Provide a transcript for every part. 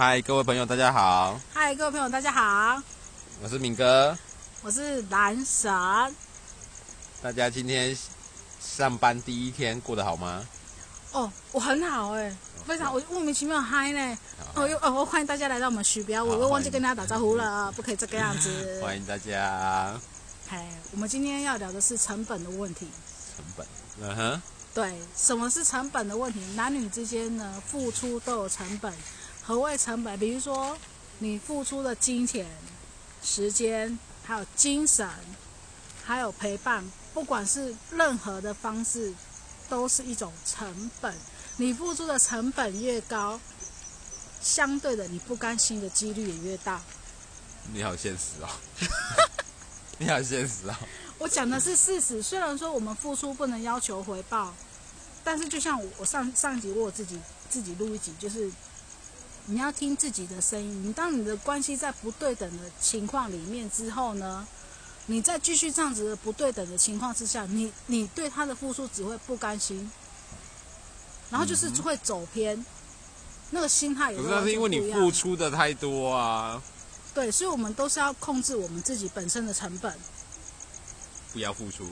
嗨，各位朋友，大家好，嗨，各位朋友，大家好，我是敏哥。我是男神。大家今天上班第一天过得好吗？哦，我很好哎、非常我莫名其妙嗨呢。哦，又哦，我欢迎大家来到我们徐标，我又忘记跟大家打招呼了，不可以这个样子。欢迎大家。嗨，我们今天要聊的是成本的问题。成本，嗯哼，对，什么是成本的问题？男女之间呢，付出都有成本。何谓成本？比如说你付出的金钱、时间，还有精神，还有陪伴，不管是任何的方式，都是一种成本。你付出的成本越高，相对的你不甘心的几率也越大。你好现实哦，你好现实哦。我讲的是事实，虽然说我们付出不能要求回报，但是就像我我上上一集我自己自己录一集，就是你要听自己的声音。你当你的关系在不对等的情况里面之后呢，你再继续这样子的不对等的情况之下，你你对他的付出只会不甘心，然后就是会走偏，那个心态也可是因为你付出的太多啊，对，所以我们都是要控制我们自己本身的成本。不要付出。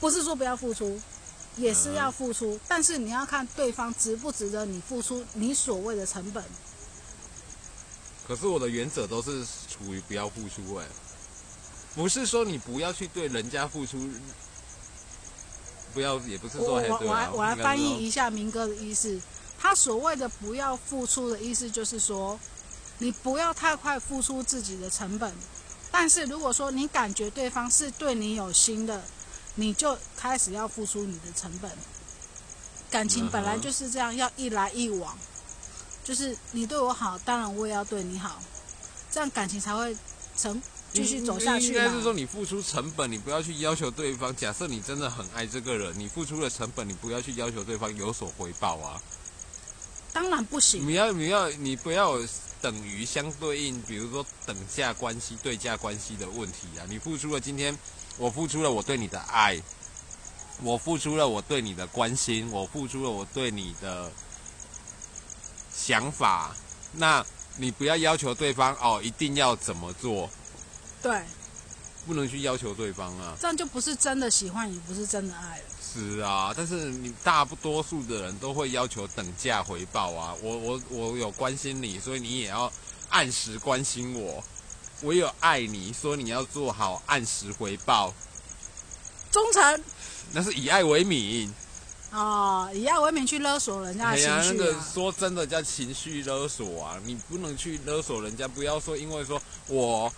不是说不要付出，也是要付出，但是你要看对方值不值得你付出你所谓的成本。可是我的原则都是处于不要付出哎、不是说你不要去对人家付出，不要也不是我说嘿我我来我来翻译一下明哥的意思，他所谓的不要付出的意思就是说，你不要太快付出自己的成本，但是如果说你感觉对方是对你有心的，你就开始要付出你的成本。感情本来就是这样，要一来一往，就是你对我好，当然我也要对你好，这样感情才会成继续走下去应该是说。你付出成本，你不要去要求对方。假设你真的很爱这个人，你付出了成本，你不要去要求对方有所回报啊。当然不行，你要你要你不要等于相对应，比如说等价关系、对价关系的问题啊。你付出了今天，我付出了我对你的爱，我付出了我对你的关心，我付出了我对你的想法，那你不要要求对方哦，一定要怎么做，对，不能去要求对方啊。这样就不是真的喜欢，也不是真的爱了。是啊，但是你大多数的人都会要求等价回报啊。我我我有关心你，所以你也要按时关心我。我有爱你，说你要做好按时回报。忠诚那是以爱为名。哦，以爱为名去勒索人家的情哎呀，那绪、个啊说真的叫情绪勒索啊！你不能去勒索人家，不要说因为说我，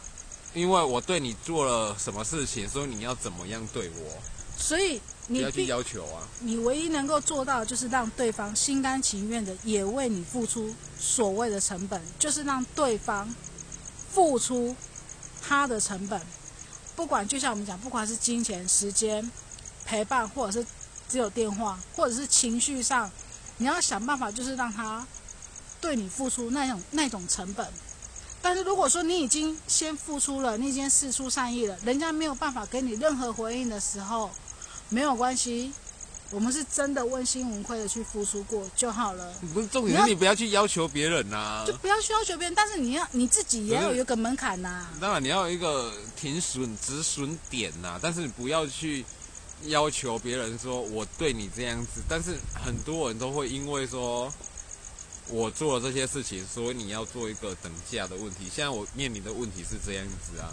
因为我对你做了什么事情，所以你要怎么样对我，所以不要去必要求啊。你唯一能够做到的就是让对方心甘情愿的也为你付出所谓的成本，就是让对方付出他的成本，不管就像我们讲，不管是金钱、时间、陪伴，或者是只有电话，或者是情绪上，你要想办法就是让他对你付出那种那种成本。但是如果说你已经先付出了，你已经试出善意了，人家没有办法给你任何回应的时候，没有关系，我们是真的问心无愧的去付出过就好了，不是重点是你不要去要求别人呐、就不要去要求别人，但是你要你自己也要有一个门槛呐、当然你要有一个停损止损点呐、但是你不要去要求别人说我对你这样子，但是很多人都会因为说我做了这些事情，所以你要做一个等价的问题。现在我面临的问题是这样子啊，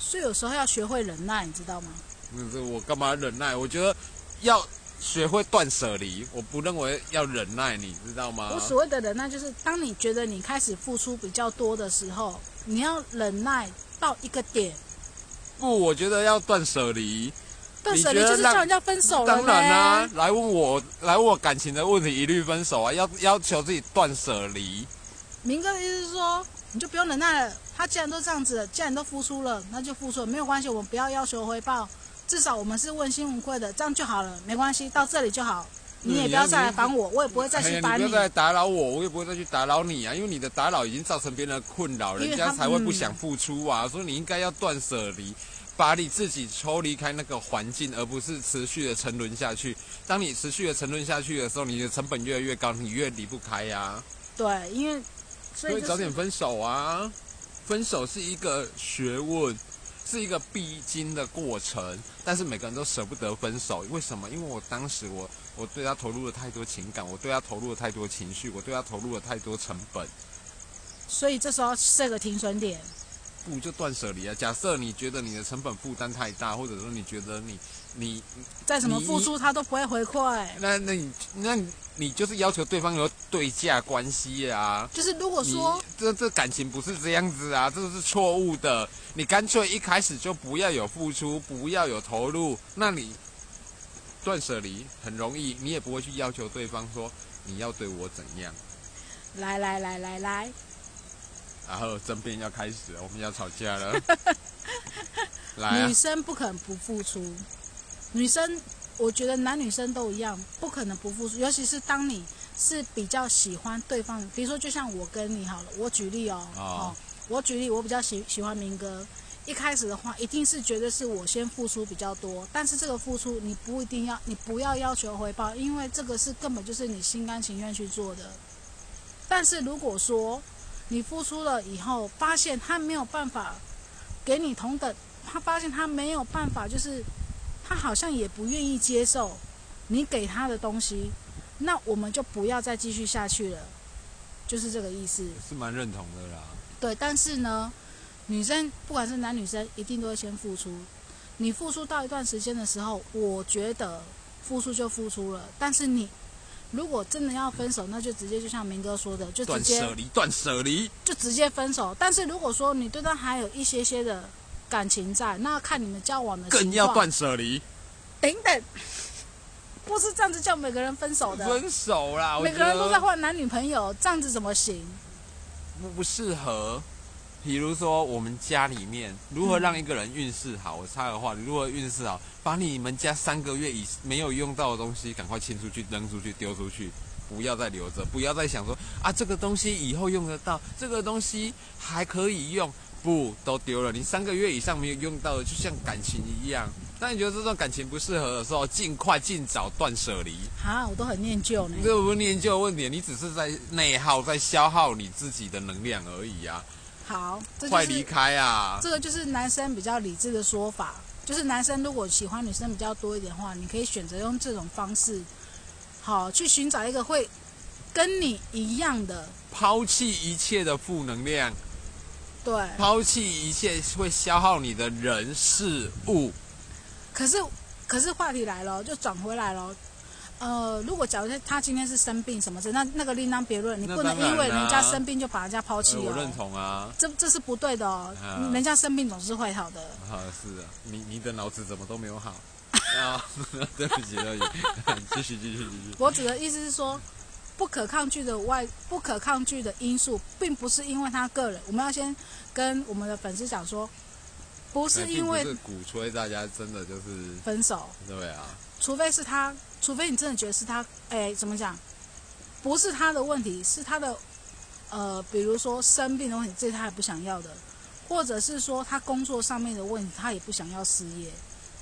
所以有时候要学会忍耐，你知道吗？那是我干嘛忍耐？我觉得要学会断舍离，我不认为要忍耐，你知道吗我？所谓的忍耐，就是当你觉得你开始付出比较多的时候，你要忍耐到一个点，不，我觉得要断舍离。断舍离就是叫人家分手了当然啦、呢。来问我来问我感情的问题，一律分手啊！要要求自己断舍离。明哥的意思是说，你就不用忍耐了。他既然都这样子了，既然都付出了，那就付出了，没有关系，我们不要要求回报，至少我们是问心无愧的，这样就好了，没关系，到这里就好。你也不要再来烦我，我也不会再去烦你不要再来打扰我，我也不会再去打扰你啊！因为你的打扰已经造成别人的困扰，人家才会不想付出啊。所以你应该要断舍离，把你自己抽离开那个环境，而不是持续的沉沦下去。当你持续的沉沦下去的时候，你的成本越来越高，你越离不开呀、对，因为所以、就是、所以早点分手啊！分手是一个学问，是一个必经的过程，但是每个人都舍不得分手，为什么？因为我当时我我对他投入了太多情感，我对他投入了太多情绪，我对他投入了太多成本，所以这时候设个停损点。不就断舍离啊？假设你觉得你的成本负担太大，或者说你觉得你你再怎么付出他都不会回馈，那那你那你就是要求对方有对价关系啊。就是如果说这这感情不是这样子啊，这是错误的。你干脆一开始就不要有付出，不要有投入，那你断舍离很容易，你也不会去要求对方说你要对我怎样。来来来来来。然后争辩要开始了，我们要吵架了。来、啊，女生不肯不付出，女生我觉得男女生都一样，不可能不付出。尤其是当你是比较喜欢对方，比如说就像我跟你好了，我举例哦，哦哦，我举例，我比较喜喜欢明哥。一开始的话，一定是觉得是我先付出比较多，但是这个付出你不一定要，你不要要求回报，因为这个是根本就是你心甘情愿去做的。但是如果说，你付出了以后，发现他没有办法给你同等，他发现他没有办法，就是他好像也不愿意接受你给他的东西，那我们就不要再继续下去了，就是这个意思。是蛮认同的啦。对，但是呢，女生不管是男女生，一定都会先付出。你付出到一段时间的时候，我觉得付出就付出了，但是你。如果真的要分手，那就直接就像明哥说的，就直接断舍离，断舍离，就直接分手。但是如果说你对他还有一些些的感情在，那看你们交往的更要断舍离。等等，不是这样子叫每个人分手的，分手啦！每个人都在换男女朋友，这样子怎么行？不不适合。比如说，我们家里面如何让一个人运势好？我插个话，如何运势好？把你们家三个月以没有用到的东西赶快清出去、扔出去、丢出去，不要再留着，不要再想说啊，这个东西以后用得到，这个东西还可以用，不都丢了？你三个月以上没有用到的，就像感情一样。当你觉得这段感情不适合的时候，尽快尽早断舍离。啊，我都很念旧呢。这不是念旧的问题，你只是在内耗，在消耗你自己的能量而已啊。好，这快离开啊！这个就是男生比较理智的说法，就是男生如果喜欢女生比较多一点的话，你可以选择用这种方式，好去寻找一个会跟你一样的，抛弃一切的负能量，对，抛弃一切会消耗你的人事物。可是，可是话题来了，就转回来了。呃，如果假如他今天是生病什么的，那那个另当别论，你不能因为人家生病就把人家抛弃哦。我认同啊，这这是不对的哦。人家生病总是会好的。啊，是啊，你你的脑子怎么都没有好？啊，对不起，对不起，继续继续继续。我指的意思是说，不可抗拒的外不可抗拒的因素，并不是因为他个人。我们要先跟我们的粉丝讲说，不是因为是鼓吹大家真的就是分手。对啊。除非是他，除非你真的觉得是他，哎，怎么讲？不是他的问题，是他的，呃，比如说生病的问题，这他也不想要的，或者是说他工作上面的问题，他也不想要失业，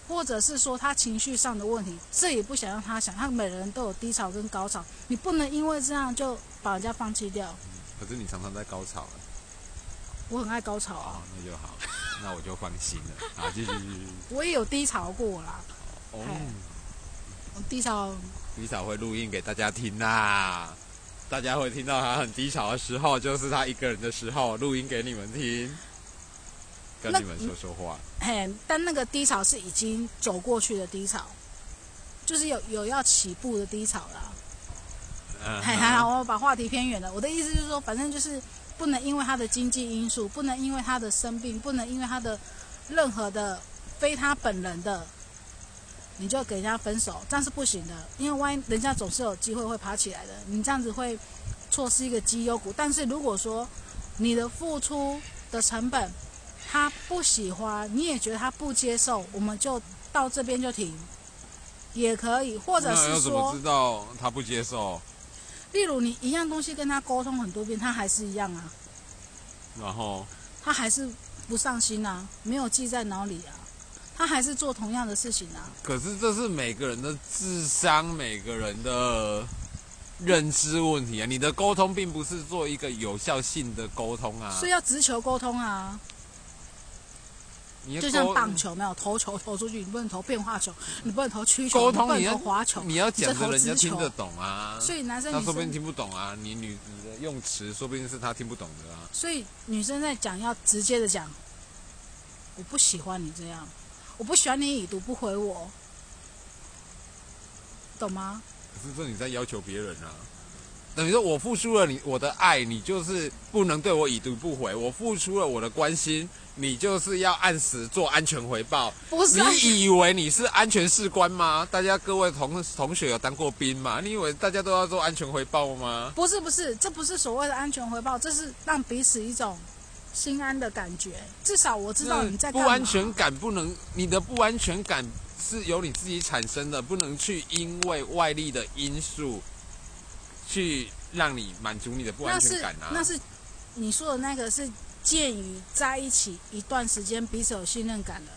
或者是说他情绪上的问题，这也不想让他想。他每个人都有低潮跟高潮，你不能因为这样就把人家放弃掉。可是你常常在高潮。我很爱高潮啊。那就好，那我就放心了。好，继续继续。我也有低潮过啦。哦。低潮，低潮会录音给大家听呐，大家会听到他很低潮的时候，就是他一个人的时候，录音给你们听，跟你们说说话。嘿，但那个低潮是已经走过去的低潮，就是有有要起步的低潮啦。嗯，还还好，我把话题偏远了。我的意思就是说，反正就是不能因为他的经济因素，不能因为他的生病，不能因为他的任何的非他本人的。你就给人家分手，这样是不行的，因为万一人家总是有机会会爬起来的，你这样子会错失一个绩优股。但是如果说你的付出的成本他不喜欢，你也觉得他不接受，我们就到这边就停，也可以，或者是说，知道他不接受？例如你一样东西跟他沟通很多遍，他还是一样啊，然后他还是不上心啊，没有记在脑里啊。他还是做同样的事情啊。可是这是每个人的智商，每个人的认知问题啊。你的沟通并不是做一个有效性的沟通啊。所以要直球沟通啊。你就像棒球没有投球投出去，你不能投变化球，你不能投曲球，不能投滑球，你要讲的人家听得懂啊。所以男生他说不定听不懂啊，你女的用词说不定是他听不懂的啊。所以女生在讲要直接的讲，我不喜欢你这样，我不喜欢你已读不回我，懂吗？可是说你在要求别人啊。等于说我付出了你我的爱，你就是不能对我已读不回。我付出了我的关心，你就是要按时做安全回报。不是？你以为你是安全士官吗？大家各位同同学有当过兵吗？你以为大家都要做安全回报吗？不是不是，这不是所谓的安全回报，这是让彼此一种心安的感觉。至少我知道你在不安全感不能，你的不安全感是由你自己产生的，不能去因为外力的因素。去让你满足你的不安全感啊！那是你说的那个是鉴于在一起一段时间彼此有信任感了。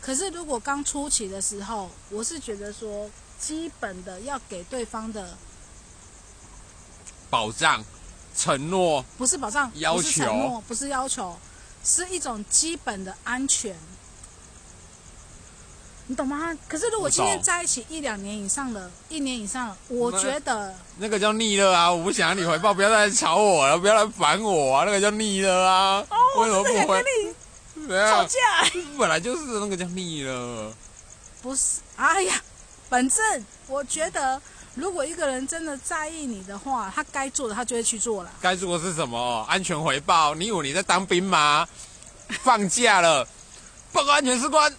可是如果刚初期的时候，我是觉得说基本的要给对方的保障、承诺，不是保障，要求，承诺，不是要求，是一种基本的安全。你懂吗？可是如果今天在一起一两年以上了，一年以上，我觉得那个叫腻了啊！我不想让你回报，不要再来吵我了，不要来烦我啊！那个叫腻了啊！哦为什么不回？吵架本来就是那个叫腻了。不是，哎呀，反正我觉得，如果一个人真的在意你的话，他该做的他就会去做了。该做的是什么？安全回报？你以为你在当兵吗？放假了，报告安全士官。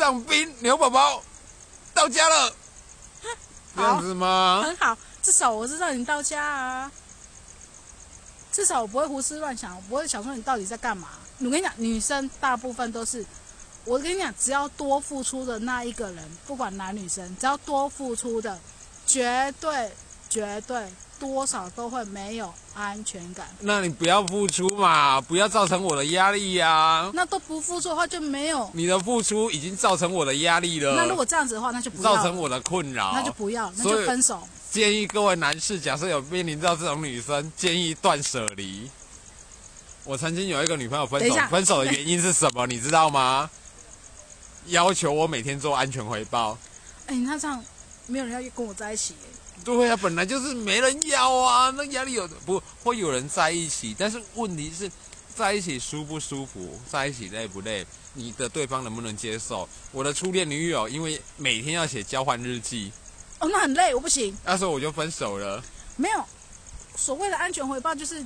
上兵牛宝宝到家了，这样子吗？很好，至少我知道你到家啊。至少我不会胡思乱想，我不会想说你到底在干嘛。我跟你讲，女生大部分都是，我跟你讲，只要多付出的那一个人，不管男女生，只要多付出的，绝对绝对。多少都会没有安全感。那你不要付出嘛，不要造成我的压力呀。那都不付出的话就没有。你的付出已经造成我的压力了。那如果这样子的话，那就不造成我的困扰。那就不要，那就分手。建议各位男士，假设有面临到这种女生，建议断舍离。我曾经有一个女朋友分手，分手的原因是什么？你知道吗？要求我每天做安全回报。哎，那这样没有人要跟我在一起。对啊，本来就是没人要啊，那压力有不会有人在一起，但是问题是在一起舒不舒服，在一起累不累，你的对方能不能接受？我的初恋女友因为每天要写交换日记，哦，那很累，我不行，那时候我就分手了。没有所谓的安全回报，就是。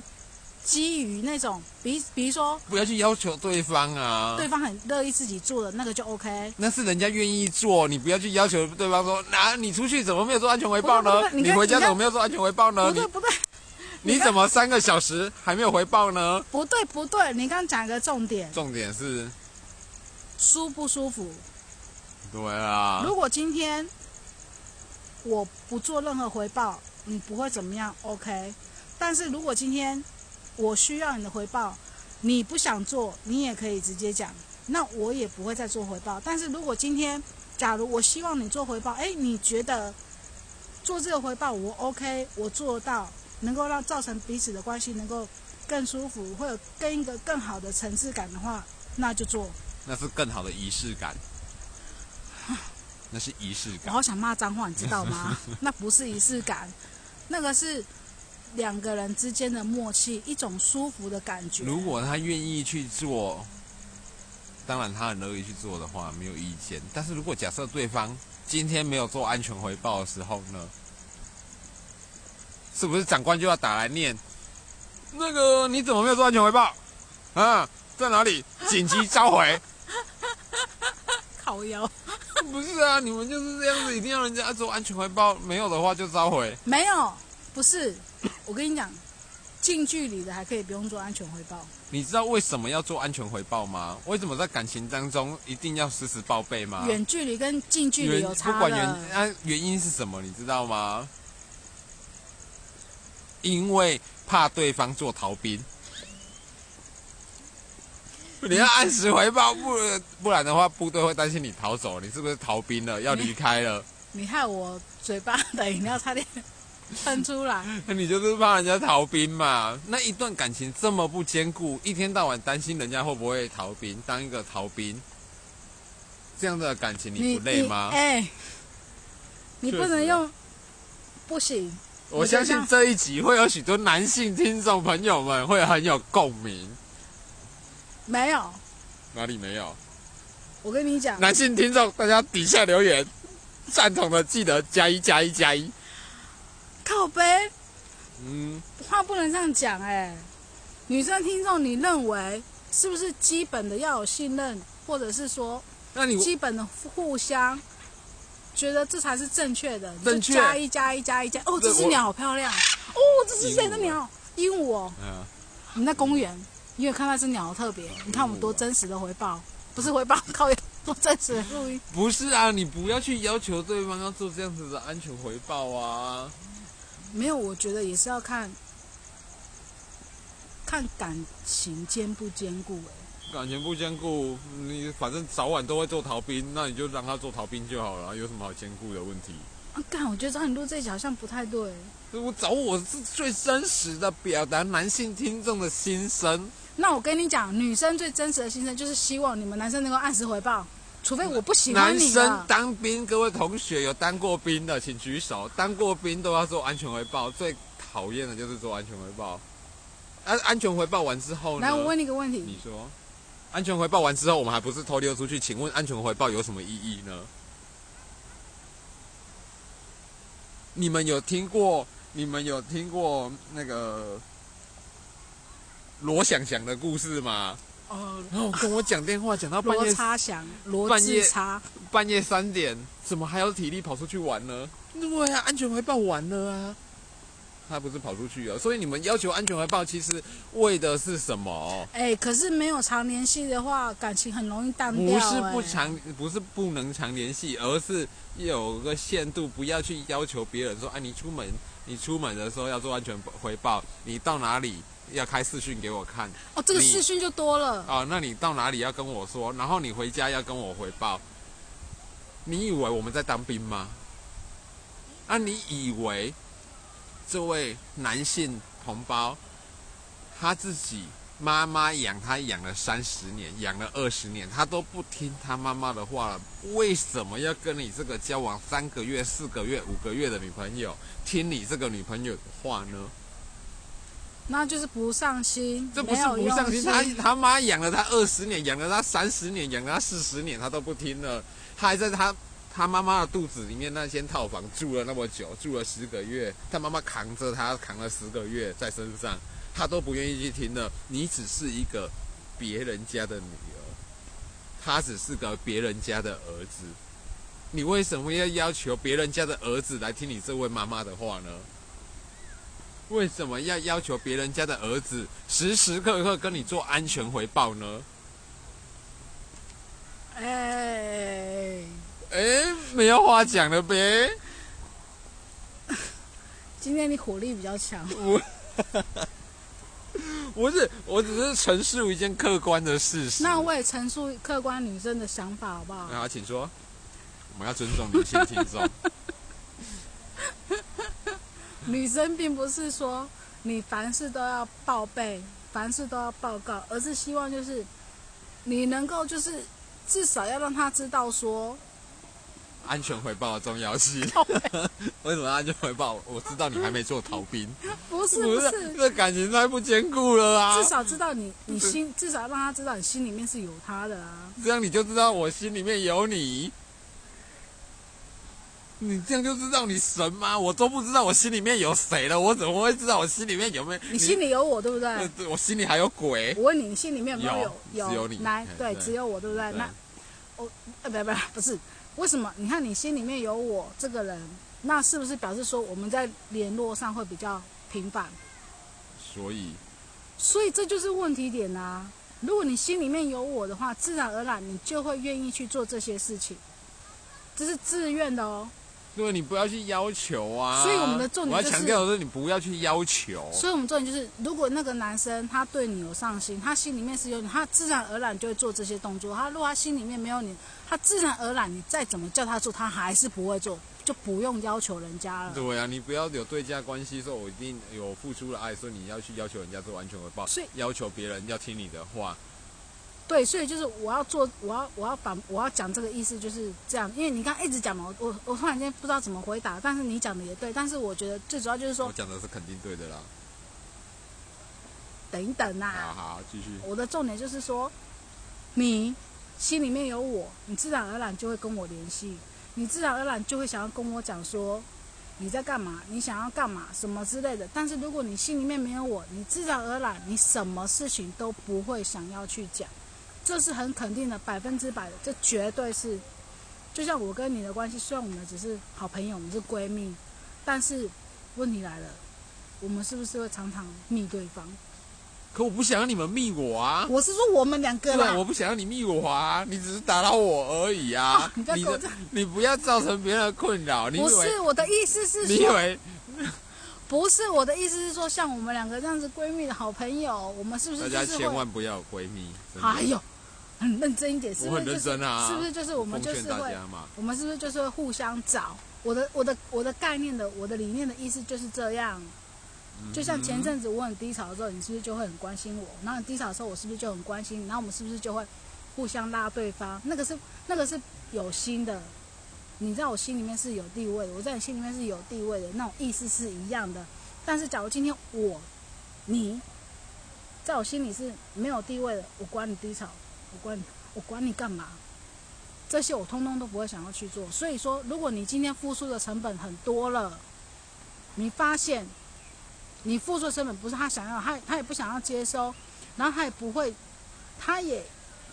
基于那种，比比如说，不要去要求对方啊，对方很乐意自己做的那个就 OK。那是人家愿意做，你不要去要求对方说，那你出去怎么没有做安全回报呢？你回家怎么没有做安全回报呢？不对不对，你怎么三个小时还没有回报呢？不对不对，你刚刚讲一个重点，重点是舒不舒服？对啊。如果今天我不做任何回报，你不会怎么样？OK。但是如果今天我需要你的回报，你不想做，你也可以直接讲，那我也不会再做回报。但是如果今天，假如我希望你做回报，哎，你觉得做这个回报我 OK，我做到，能够让造成彼此的关系能够更舒服，会有更一个更好的层次感的话，那就做。那是更好的仪式感，那是仪式感。我好想骂脏话，你知道吗？那不是仪式感，那个是。两个人之间的默契，一种舒服的感觉。如果他愿意去做，当然他很乐意去做的话，没有意见。但是如果假设对方今天没有做安全回报的时候呢？是不是长官就要打来念？那个你怎么没有做安全回报？啊，在哪里？紧急召回。烤腰。不是啊，你们就是这样子，一定要人家做安全回报，没有的话就召回。没有，不是。我跟你讲，近距离的还可以不用做安全回报。你知道为什么要做安全回报吗？为什么在感情当中一定要时时报备吗？远距离跟近距离有差不管原啊原因是什么，你知道吗？因为怕对方做逃兵，你要按时回报，不不然的话，部队会担心你逃走，你是不是逃兵了，要离开了？你害我嘴巴的饮料差点。喷出来。你就是怕人家逃兵嘛？那一段感情这么不坚固，一天到晚担心人家会不会逃兵，当一个逃兵，这样的感情你不累吗？哎，你不能用，不行。我相信这一集会有许多男性听众朋友们会很有共鸣。没有，哪里没有？我跟你讲，男性听众，大家底下留言，赞同的记得加一加一加一。靠背嗯，话不能这样讲哎。女生听众，你认为是不是基本的要有信任，或者是说那你基本的互相，觉得这才是正确的？正确加一加一加一加。哦，这只鸟好漂亮。哦，这是谁的鸟？鹦鹉哦。嗯，你在公园，你有看到这鸟特别？你看我们多真实的回报，不是回报，靠多真实的录音。不是啊，你不要去要求对方要做这样子的安全回报啊。没有，我觉得也是要看看感情坚不坚固、欸。感情不坚固，你反正早晚都会做逃兵，那你就让他做逃兵就好了，有什么好坚固的问题？啊，干，我觉得找你录这一集好像不太对。我找我是最真实的表达男性听众的心声。那我跟你讲，女生最真实的心声就是希望你们男生能够按时回报，除非我不喜欢男生。当兵，各位同学有当过兵的，请举手。当过兵都要做安全回报，最讨厌的就是做安全回报。安、安全回报完之后呢？来，我问你个问题你，说，安全回报完之后，我们还不是偷溜出去？请问安全回报有什么意义呢？你们有听过？你们有听过那个罗想想的故事吗？哦，然后跟我讲电话，讲到半罗夜差祥，罗半夜志差，半夜三点，怎么还有体力跑出去玩呢？对啊，安全回报完了啊，他不是跑出去了。所以你们要求安全回报，其实为的是什么？哎、可是没有常联系的话，感情很容易淡不、是哎不常，不是不能常联系，而是有个限度，不要去要求别人说，哎，你出门，你出门的时候要做安全回报，你到哪里要开视讯给我看哦，这个视讯就多了。哦、那你到哪里要跟我说，然后你回家要跟我回报。你以为我们在当兵吗？啊，你以为这位男性同胞他自己妈妈养他养了三十年，养了二十年，他都不听他妈妈的话了，为什么要跟你这个交往三个月、四个月、五个月的女朋友听你这个女朋友的话呢？那就是不上心，这不是不上心，用他他妈养了他二十年，养了他三十年，养了他四十年，他都不听了，他还在他他妈妈的肚子里面那间套房住了那么久，住了十个月，他妈妈扛着他扛了十个月在身上，他都不愿意去听了。你只是一个别人家的女儿，他只是个别人家的儿子，你为什么要要求别人家的儿子来听你这位妈妈的话呢？为什么要要求别人家的儿子时时刻刻跟你做安全回报呢？哎，哎，没有话讲了呗。今天你火力比较强，我 不是，我只是陈述一件客观的事实。那我也陈述客观女生的想法好不好？啊，请说。我们要尊重女性听众。女生并不是说你凡事都要报备，凡事都要报告，而是希望就是你能够就是至少要让他知道说，安全回报的重要性。为什么安全回报？我知道你还没做逃兵，不 是不是，这感情太不坚固了啊！至少知道你你心，至少让他知道你心里面是有他的啊。这样你就知道我心里面有你。你这样就知道你神吗？我都不知道我心里面有谁了，我怎么会知道我心里面有没有？你心里有我，对不对？呃，对我心里还有鬼。我问你，你心里面有没有有只有你来哎，对，对只有我，对不对？对那哦，呃，不不不是，为什么？你看你心里面有我这个人，那是不是表示说我们在联络上会比较频繁？所以所以这就是问题点啊！如果你心里面有我的话，自然而然你就会愿意去做这些事情，这是自愿的哦。对你不要去要求啊。所以我们的重点我就是要强调的是，你不要去要求。所以我们重点就是，如果那个男生他对你有上心，他心里面是有你，他自然而然就会做这些动作。他如果他心里面没有你，他自然而然你再怎么叫他做，他还是不会做。就不用要求人家了。对啊，你不要有对价关系，说我一定有付出了爱，说你要去要求人家做完全回报，所以要求别人要听你的话。对，所以就是我要做，我要我要把我要讲这个意思就是这样，因为你刚刚一直讲嘛，我我突然间不知道怎么回答，但是你讲的也对，但是我觉得最主要就是说我，讲的是肯定对的啦。等一等呐、好好，继续。我的重点就是说，你心里面有我，你自然而然就会跟我联系，你自然而然就会想要跟我讲说你在干嘛，你想要干嘛什么之类的。但是如果你心里面没有我，你自然而然你什么事情都不会想要去讲，这是很肯定的，百分之百的，这绝对是。就像我跟你的关系，虽然我们只是好朋友，我们是闺蜜，但是问题来了，我们是不是会常常密对方？可我不想让你们密我啊！我是说我们两个啦对啊，，我不想让你密我啊！你只是打扰我而已啊！哦你不要造成别人的困扰。你以不为是我的意思是说，你以为 不是我的意思是说，像我们两个这样子闺蜜的好朋友，我们是不是大家千？万不要有闺蜜。哎呦，很 认真一点，是不是就是认真啊！是不是就是我们就是会？我们是不是就是会互相找？我的我的我的概念的我的理念的意思就是这样。就像前阵子我很低潮的时候，你是不是就会很关心我？然后你低潮的时候，我是不是就很关心你？然后我们是不是就会互相拉对方？那个是那个是有心的，你在我心里面是有地位的，我在你心里面是有地位的，那种意思是一样的。但是假如今天我你在我心里是没有地位的，我管你低潮，我管你我管你干嘛？这些我通通都不会想要去做。所以说，如果你今天付出的成本很多了，你发现你付出的成本不是他想要，他他也不想要接收，然后他也不会，他也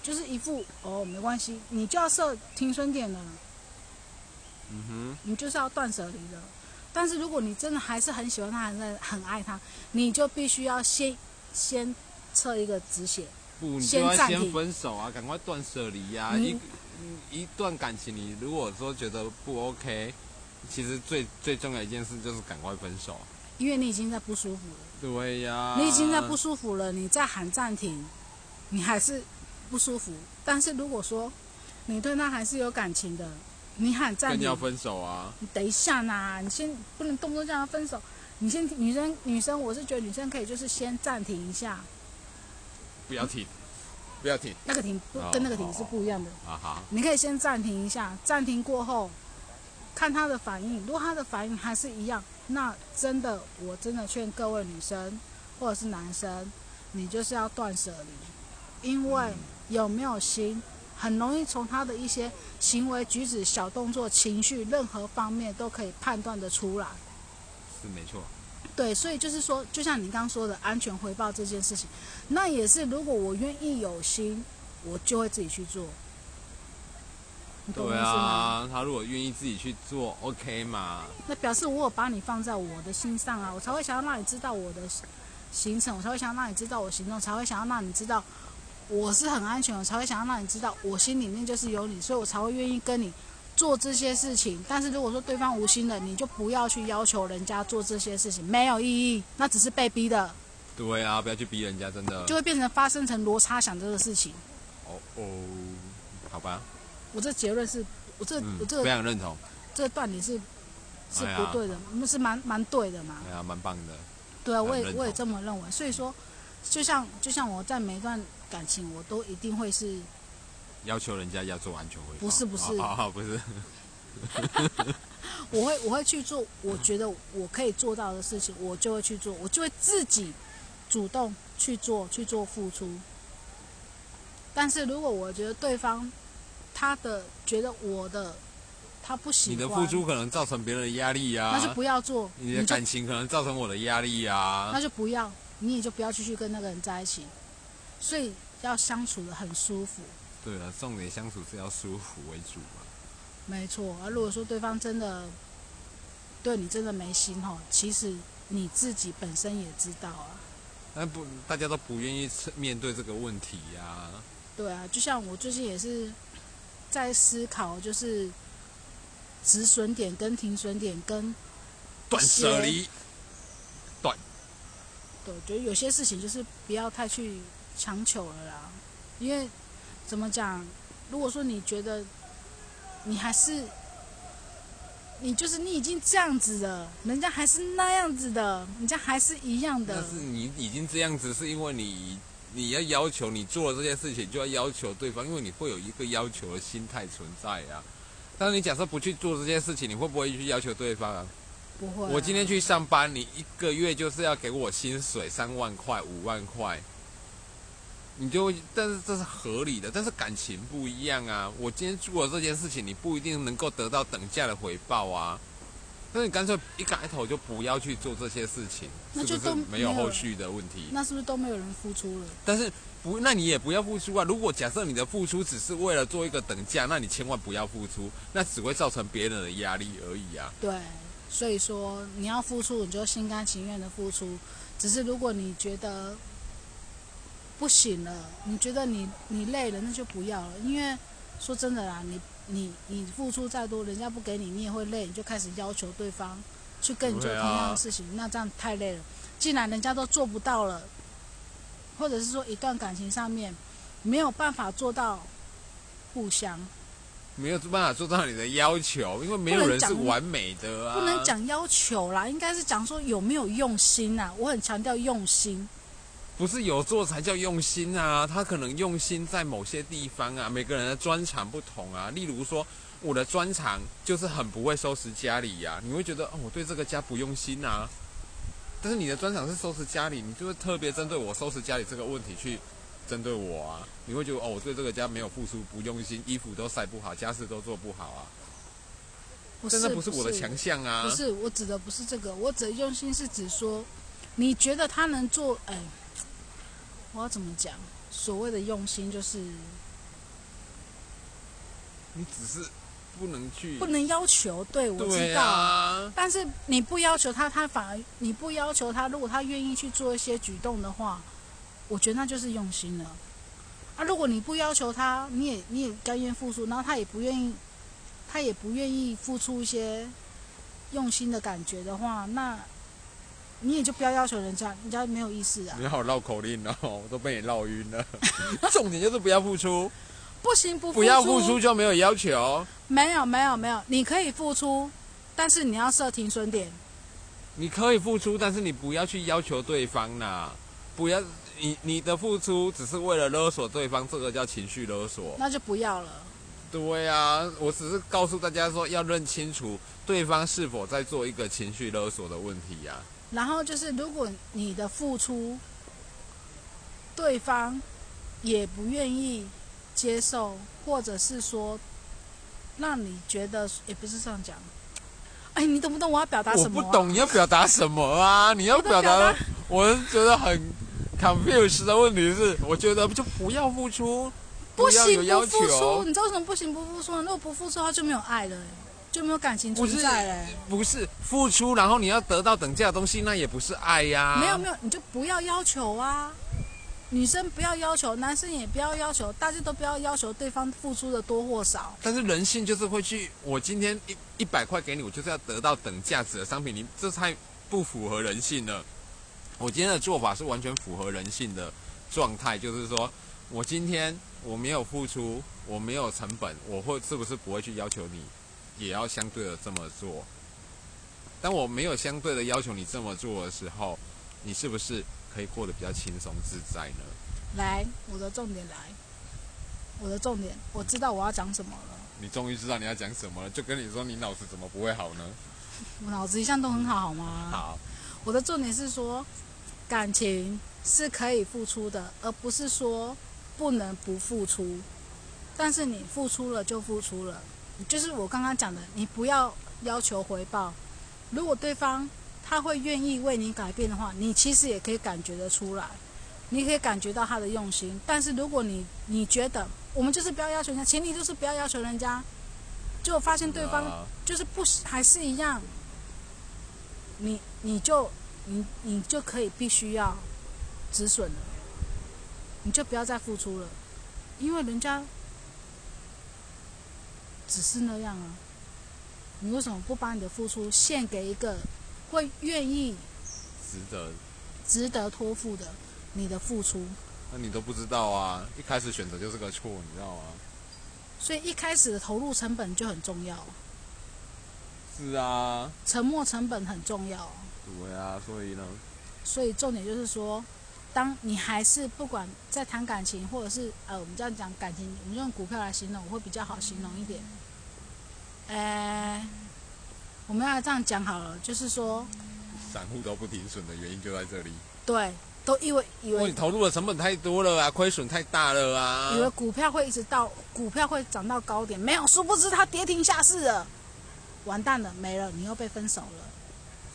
就是一副哦没关系，你就要设停损点了，嗯哼你就是要断舍离了。但是如果你真的还是很喜欢他，还是很爱他，你就必须要先先测一个止血。哼，不，你就先要先暂停分手啊，赶快断舍离呀！你一一段感情，你如果说觉得不 OK，其实最最重要一件事就是赶快分手。因为你已经在不舒服了，对呀，你已经在不舒服了，你再喊暂停，你还是不舒服。但是如果说你对他还是有感情的，你喊暂停你要，分手啊！你等一下呐，你先不能动不动这样分手。你先女生女生，我是觉得女生可以就是先暂停一下，不要停，不要停那个停不哦跟那个停是不一样的。啊！好，你可以先暂停一下，暂停过后看他的反应。如果他的反应还是一样，那真的我真的劝各位女生或者是男生，你就是要断舍离，因为有没有心，很容易从他的一些行为举止、小动作、情绪任何方面都可以判断得出来。是没错。对，所以就是说，就像你刚刚说的安全回报这件事情，那也是如果我愿意有心，我就会自己去做。你懂我意对思吗？啊，他如果愿意自己去做，OK 嘛？那表示我有把你放在我的心上啊，我才会想要让你知道我的行程，我才会想要让你知道我行动，才会想要让你知道我是很安全，我才会想要让你知道我心里面就是有你，所以我才会愿意跟你做这些事情。但是如果说对方无心的，你就不要去要求人家做这些事情，没有意义，那只是被逼的，对啊，不要去逼人家，真的。就会变成发生成罗差想这个事情。哦哦，好吧，我这结论是，我这、嗯我，这非常认同。这个断点是是不对的，那是蛮蛮对的嘛。哎呀，蛮棒的。对啊，我也我也这么认为。所以说，就像就像我在每一段感情，我都一定会是要求人家要做安全回报。不是不是好好不是。我会我会去做我觉得我可以做到的事情，我就会去做，我就会自己主动去做去做付出。但是如果我觉得对方他的觉得我的他不喜欢，你的付出可能造成别人的压力啊，那就不要做，你的感情可能造成我的压力啊那。就不要，你也就不要继续跟那个人在一起。所以要相处的很舒服。对了，重点相处是要舒服为主嘛。没错，而如果说对方真的对你真的没心吼，其实你自己本身也知道啊。但不，大家都不愿意面对这个问题呀、对啊，就像我最近也是在思考，就是止损点跟停损点跟断舍离，断对，觉得有些事情就是不要太去强求了啦，因为怎么讲，如果说你觉得你还是你就是你已经这样子了，人家还是那样子的，人家还是一样的。但是你已经这样子，是因为你你要要求你做了这件事情，就要要求对方，因为你会有一个要求的心态存在啊。但是你假设不去做这件事情，你会不会去要求对方啊？不会啊、我今天去上班，你一个月就是要给我薪水三万块、五万块，你就会，但是这是合理的，但是感情不一样啊。我今天做了这件事情，你不一定能够得到等价的回报啊。那你干脆一开头就不要去做这些事情，那就是都不是没有后续的问题？那是不是都没有人付出了？但是不，那你也不要付出啊。如果假设你的付出只是为了做一个等价，那你千万不要付出，那只会造成别人的压力而已啊。对，所以说你要付出，你就心甘情愿的付出。只是如果你觉得不行了，你觉得你你累了，那就不要了。因为说真的啦，你你你付出再多，人家不给你，你也会累，你就开始要求对方去跟你做同样的事情，那这样太累了。既然人家都做不到了，或者是说一段感情上面没有办法做到互相，没有办法做到你的要求，因为没有人是完美的啊。不能讲要求啦，应该是讲说有没有用心呐、我很强调用心。不是有做才叫用心啊，他可能用心在某些地方啊，每个人的专长不同啊。例如说，我的专长就是很不会收拾家里呀、你会觉得哦，我对这个家不用心啊。但是你的专长是收拾家里，你就会特别针对我收拾家里这个问题去针对我啊。你会觉得哦，我对这个家没有付出，不用心，衣服都晒不好，家事都做不好啊。真的不是我的强项啊。不是我指的不是这个，我指的用心是指说，你觉得他能做，哎，我要怎么讲？所谓的用心就是你只是不能去不能要求，对我知道。啊。但是你不要求他，他反而你不要求他，如果他愿意去做一些举动的话，我觉得那就是用心了。啊，如果你不要求他，你也你也甘愿付出，然后他也不愿意，他也不愿意付出一些用心的感觉的话，那你也就不要要求人家，人家没有意思啊你。好绕口令哦，我都被你绕晕了。重点就是不要付出，不行不付不要付出就没有要求。没有没有没有，你可以付出，但是你要设停损点。你可以付出，但是你不要去要求对方呐。不要，你你的付出只是为了勒索对方，这个叫情绪勒索。那就不要了。对啊，我只是告诉大家说，要认清楚对方是否在做一个情绪勒索的问题呀、然后就是，如果你的付出，对方也不愿意接受，或者是说，让你觉得也不是这样讲。哎，你懂不懂我要表达什么、啊？不懂你要表达什么啊？你要表达，我是觉得很 confused 的问题是，我觉得就不要付出，不行不付出，你知道为什么不行不付出呢？如果不付出，的话就没有爱了、就没有感情存在了、不是付出，然后你要得到等价的东西，那也不是爱呀、没有没有，你就不要要求啊。女生不要要求，男生也不要要求，大家都不要要求对方付出的多或少。但是人性就是会去，我今天一一百块给你，我就是要得到等价值的商品，你这太不符合人性了。我今天的做法是完全符合人性的状态，就是说我今天我没有付出，我没有成本，我会是不是不会去要求你，也要相对的这么做？当我没有相对的要求你这么做的时候，你是不是可以过得比较轻松自在呢？来，我的重点来，我的重点，我知道我要讲什么了。你终于知道你要讲什么了，就跟你说你脑子怎么不会好呢？我脑子一向都很好，好吗？好，我的重点是说，感情是可以付出的，而不是说不能不付出。但是你付出了就付出了，就是我刚刚讲的，你不要要求回报。如果对方他会愿意为你改变的话，你其实也可以感觉得出来，你可以感觉到他的用心。但是如果你你觉得我们就是不要要求人家，前提就是不要要求人家，就发现对方啊。就是不还是一样，你你就你你就可以必须要止损了，你就不要再付出了，因为人家只是那样啊。你为什么不把你的付出献给一个会愿意、值得。值得托付的你的付出？那你都不知道啊，一开始选择就是个错，你知道吗？所以一开始的投入成本就很重要。是啊，沉没成本很重要。对啊，所以呢，所以重点就是说，当你还是不管在谈感情，或者是呃，我们这样讲感情，我们用股票来形容，我会比较好形容一点。呃，我们要这样讲好了，就是说，散户都不停损的原因就在这里，对，都以为以为你投入的成本太多了啊，亏损太大了啊以。为股票会一直到股票会涨到高点，没有，殊不知它跌停下市了，完蛋了，没了，你又被分手了。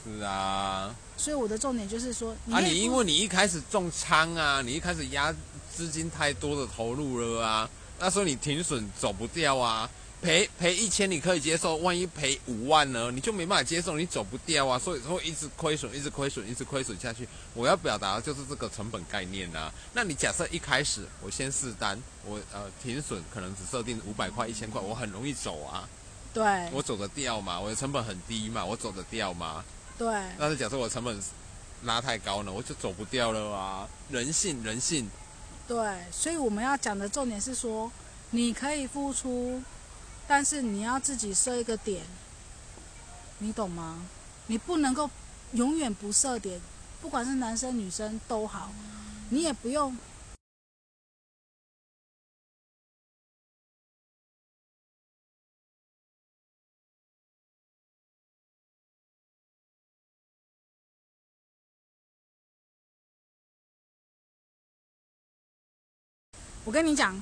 是啊，所以我的重点就是说，你啊，你因为你一开始重仓啊，你一开始压资金太多的投入了啊，那时候你停损走不掉啊，赔赔一千你可以接受，万一赔五万呢，你就没办法接受，你走不掉啊，所以说一直亏损，一直亏损，一直亏损下去。我要表达的就是这个成本概念啊。那你假设一开始我先试单，我呃停损可能只设定五百块、一千块，我很容易走啊，对我走得掉嘛，我的成本很低嘛，我走得掉嘛。对但是假设我成本拉太高了，我就走不掉了啊！人性，人性，对，所以我们要讲的重点是说，你可以付出，但是你要自己设一个点，你懂吗？你不能够永远不设点，不管是男生女生都好，你也不用。我跟你讲，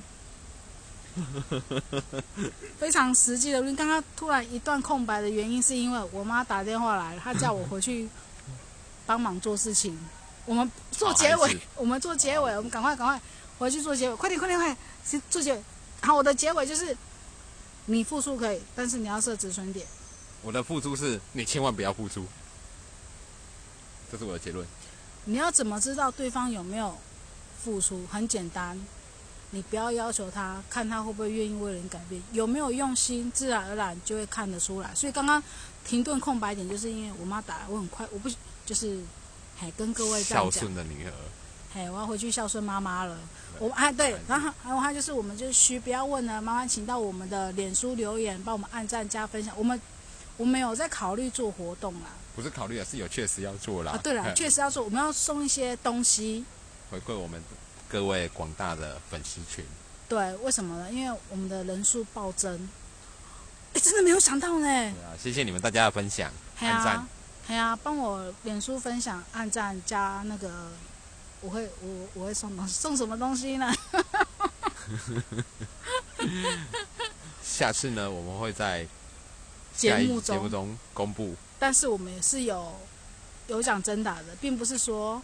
非常实际的。你刚刚突然一段空白的原因，是因为我妈打电话来，她叫我回去帮忙做事情。我们做结尾我们做结尾，我们赶快赶快回去做结尾，快点快点快点，先做结尾。好，我的结尾就是，你付出可以，但是你要设止损点。我的付出是你千万不要付出，这是我的结论。你要怎么知道对方有没有付出？很简单，你不要要求他，看他会不会愿意为人改变，有没有用心，自然而然就会看得出来。所以刚刚停顿空白点，就是因为我妈打来，我很快，我不就是，嘿，跟各位这样孝，顺的女儿，嘿，我要回去孝顺妈妈了。我哎对，然后还有还有就是，我们就是需不要问了，麻烦请到我们的脸书留言，帮我们按赞加分享。我们我们有在考虑做活动啦，不是考虑啊是有确实要做啦。啊对了，嗯确实要做，我们要送一些东西。回馈我们各位广大的粉丝群。对，为什么呢？因为我们的人数暴增，哎，真的没有想到呢。对啊，谢谢你们大家的分享、嘿按赞哎呀啊，帮我脸书分享、按赞加那个，我会我我会送送什么东西呢？下次呢，我们会在节目中，节目中公布。但是我们也是有有奖征答的，并不是说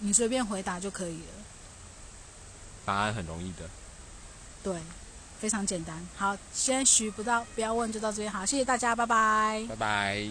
你随便回答就可以了。答案很容易的。对，非常简单。好，先许不到，不要问，就到这边。好，谢谢大家，拜拜。拜拜。